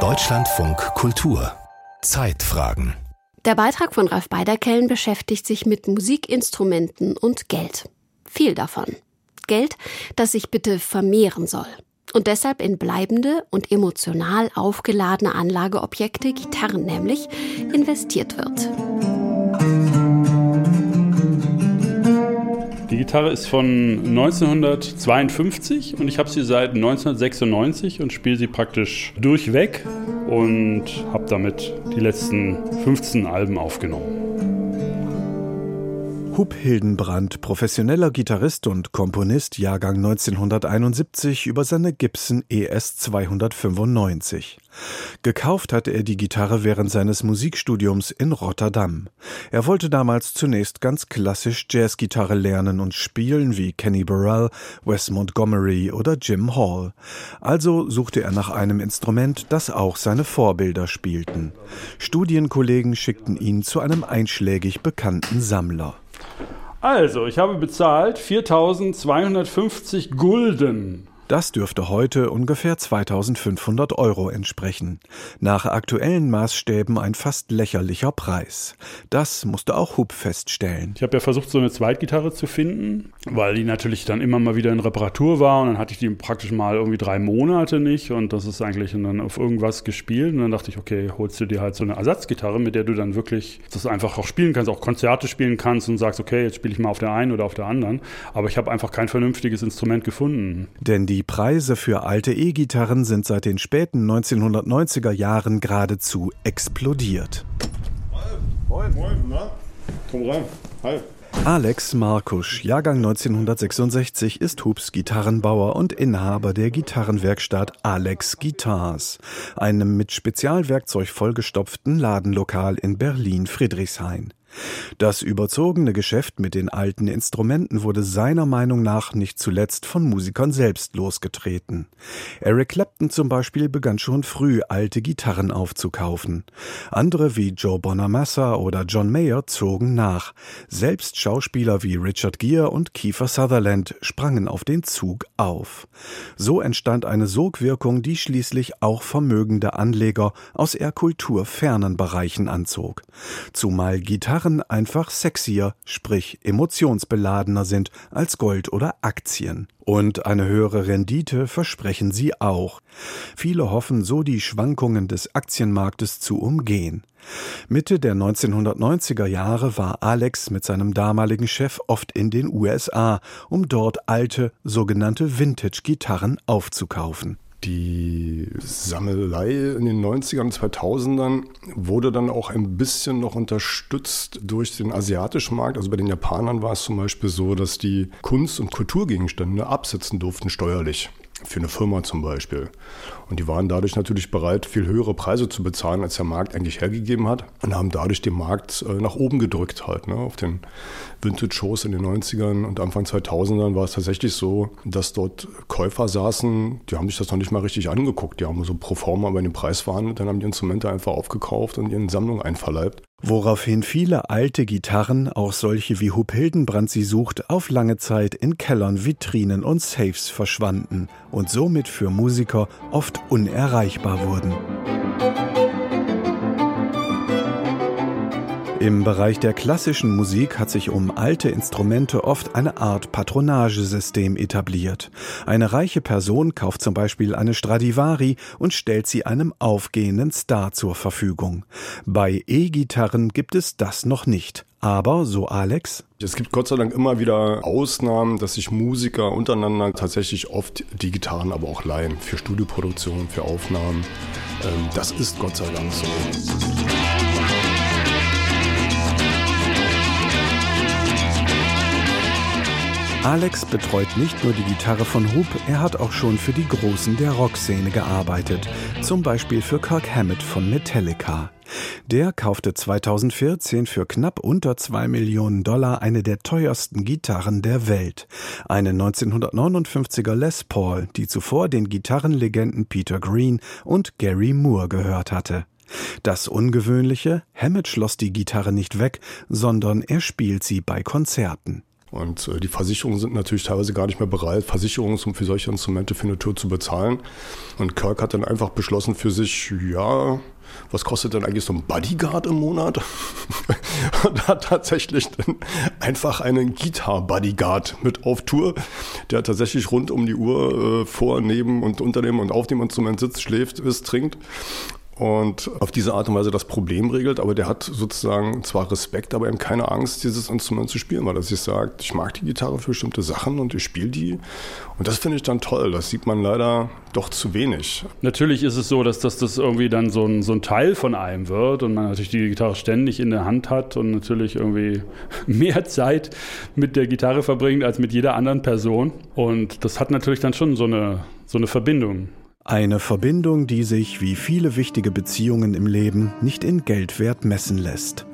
Deutschlandfunk Kultur Zeitfragen Der Beitrag von Ralf Beiderkellen beschäftigt sich mit Musikinstrumenten und Geld. Viel davon. Geld, das sich bitte vermehren soll und deshalb in bleibende und emotional aufgeladene Anlageobjekte, Gitarren nämlich, investiert wird. Die Gitarre ist von 1952 und ich habe sie seit 1996 und spiele sie praktisch durchweg und habe damit die letzten 15 Alben aufgenommen. Hub Hildenbrand, professioneller Gitarrist und Komponist, Jahrgang 1971, über seine Gibson ES 295. Gekauft hatte er die Gitarre während seines Musikstudiums in Rotterdam. Er wollte damals zunächst ganz klassisch Jazzgitarre lernen und spielen wie Kenny Burrell, Wes Montgomery oder Jim Hall. Also suchte er nach einem Instrument, das auch seine Vorbilder spielten. Studienkollegen schickten ihn zu einem einschlägig bekannten Sammler. Also, ich habe bezahlt 4250 Gulden das dürfte heute ungefähr 2500 Euro entsprechen. Nach aktuellen Maßstäben ein fast lächerlicher Preis. Das musste auch Hub feststellen. Ich habe ja versucht, so eine Zweitgitarre zu finden, weil die natürlich dann immer mal wieder in Reparatur war und dann hatte ich die praktisch mal irgendwie drei Monate nicht und das ist eigentlich dann auf irgendwas gespielt und dann dachte ich, okay, holst du dir halt so eine Ersatzgitarre, mit der du dann wirklich das einfach auch spielen kannst, auch Konzerte spielen kannst und sagst, okay, jetzt spiele ich mal auf der einen oder auf der anderen. Aber ich habe einfach kein vernünftiges Instrument gefunden. Denn die die Preise für alte E-Gitarren sind seit den späten 1990er Jahren geradezu explodiert. Moin, moin, na? Komm rein. Hi. Alex Markusch, Jahrgang 1966, ist Hubs Gitarrenbauer und Inhaber der Gitarrenwerkstatt Alex Guitars, einem mit Spezialwerkzeug vollgestopften Ladenlokal in Berlin-Friedrichshain. Das überzogene Geschäft mit den alten Instrumenten wurde seiner Meinung nach nicht zuletzt von Musikern selbst losgetreten. Eric Clapton zum Beispiel begann schon früh alte Gitarren aufzukaufen. Andere wie Joe Bonamassa oder John Mayer zogen nach. Selbst Schauspieler wie Richard Gere und Kiefer Sutherland sprangen auf den Zug auf. So entstand eine Sogwirkung, die schließlich auch vermögende Anleger aus eher kulturfernen Bereichen anzog. Zumal Gitarren Waren einfach sexier, sprich emotionsbeladener sind als Gold oder Aktien. Und eine höhere Rendite versprechen sie auch. Viele hoffen so die Schwankungen des Aktienmarktes zu umgehen. Mitte der 1990er Jahre war Alex mit seinem damaligen Chef oft in den USA, um dort alte, sogenannte Vintage-Gitarren aufzukaufen. Die Sammelei in den 90ern, 2000ern wurde dann auch ein bisschen noch unterstützt durch den asiatischen Markt. Also bei den Japanern war es zum Beispiel so, dass die Kunst- und Kulturgegenstände absetzen durften steuerlich für eine Firma zum Beispiel. Und die waren dadurch natürlich bereit, viel höhere Preise zu bezahlen, als der Markt eigentlich hergegeben hat. Und haben dadurch den Markt äh, nach oben gedrückt halt. Ne? Auf den Vintage-Shows in den 90ern und Anfang 2000ern war es tatsächlich so, dass dort Käufer saßen, die haben sich das noch nicht mal richtig angeguckt. Die haben so pro forma über den Preis verhandelt, dann haben die Instrumente einfach aufgekauft und ihren Sammlung einverleibt. Woraufhin viele alte Gitarren, auch solche wie Hub Hildenbrand sie sucht, auf lange Zeit in Kellern, Vitrinen und Safes verschwanden und somit für Musiker oft unerreichbar wurden. Im Bereich der klassischen Musik hat sich um alte Instrumente oft eine Art Patronagesystem etabliert. Eine reiche Person kauft zum Beispiel eine Stradivari und stellt sie einem aufgehenden Star zur Verfügung. Bei E-Gitarren gibt es das noch nicht. Aber, so Alex, es gibt Gott sei Dank immer wieder Ausnahmen, dass sich Musiker untereinander tatsächlich oft die Gitarren aber auch leihen. Für Studioproduktionen, für Aufnahmen. Ähm, das ist Gott sei Dank so. Alex betreut nicht nur die Gitarre von Hoop, er hat auch schon für die Großen der Rockszene gearbeitet. Zum Beispiel für Kirk Hammett von Metallica. Der kaufte 2014 für knapp unter 2 Millionen Dollar eine der teuersten Gitarren der Welt. Eine 1959er Les Paul, die zuvor den Gitarrenlegenden Peter Green und Gary Moore gehört hatte. Das Ungewöhnliche, Hammett schloss die Gitarre nicht weg, sondern er spielt sie bei Konzerten. Und äh, die Versicherungen sind natürlich teilweise gar nicht mehr bereit, Versicherungen für solche Instrumente für eine Tour zu bezahlen. Und Kirk hat dann einfach beschlossen für sich, ja, was kostet denn eigentlich so ein Bodyguard im Monat? und hat tatsächlich dann einfach einen Guitar-Bodyguard mit auf Tour, der tatsächlich rund um die Uhr äh, vor, neben und unter dem und auf dem Instrument sitzt, schläft, isst, trinkt und auf diese Art und Weise das Problem regelt, aber der hat sozusagen zwar Respekt, aber eben keine Angst, dieses Instrument zu spielen, weil er sich sagt, ich mag die Gitarre für bestimmte Sachen und ich spiele die. Und das finde ich dann toll. Das sieht man leider doch zu wenig. Natürlich ist es so, dass das, das irgendwie dann so ein, so ein Teil von einem wird und man natürlich die Gitarre ständig in der Hand hat und natürlich irgendwie mehr Zeit mit der Gitarre verbringt als mit jeder anderen Person. Und das hat natürlich dann schon so eine, so eine Verbindung. Eine Verbindung, die sich, wie viele wichtige Beziehungen im Leben, nicht in Geldwert messen lässt.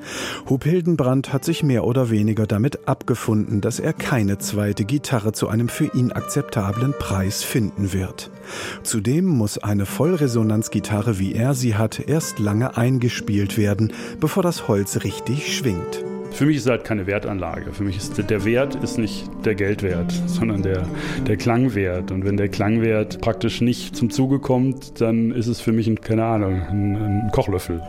Hub Hildenbrand hat sich mehr oder weniger damit abgefunden, dass er keine zweite Gitarre zu einem für ihn akzeptablen Preis finden wird. Zudem muss eine Vollresonanzgitarre, wie er sie hat, erst lange eingespielt werden, bevor das Holz richtig schwingt. Für mich ist es halt keine Wertanlage. Für mich ist der Wert ist nicht der Geldwert, sondern der, der Klangwert. Und wenn der Klangwert praktisch nicht zum Zuge kommt, dann ist es für mich, ein, keine Ahnung, ein, ein Kochlöffel.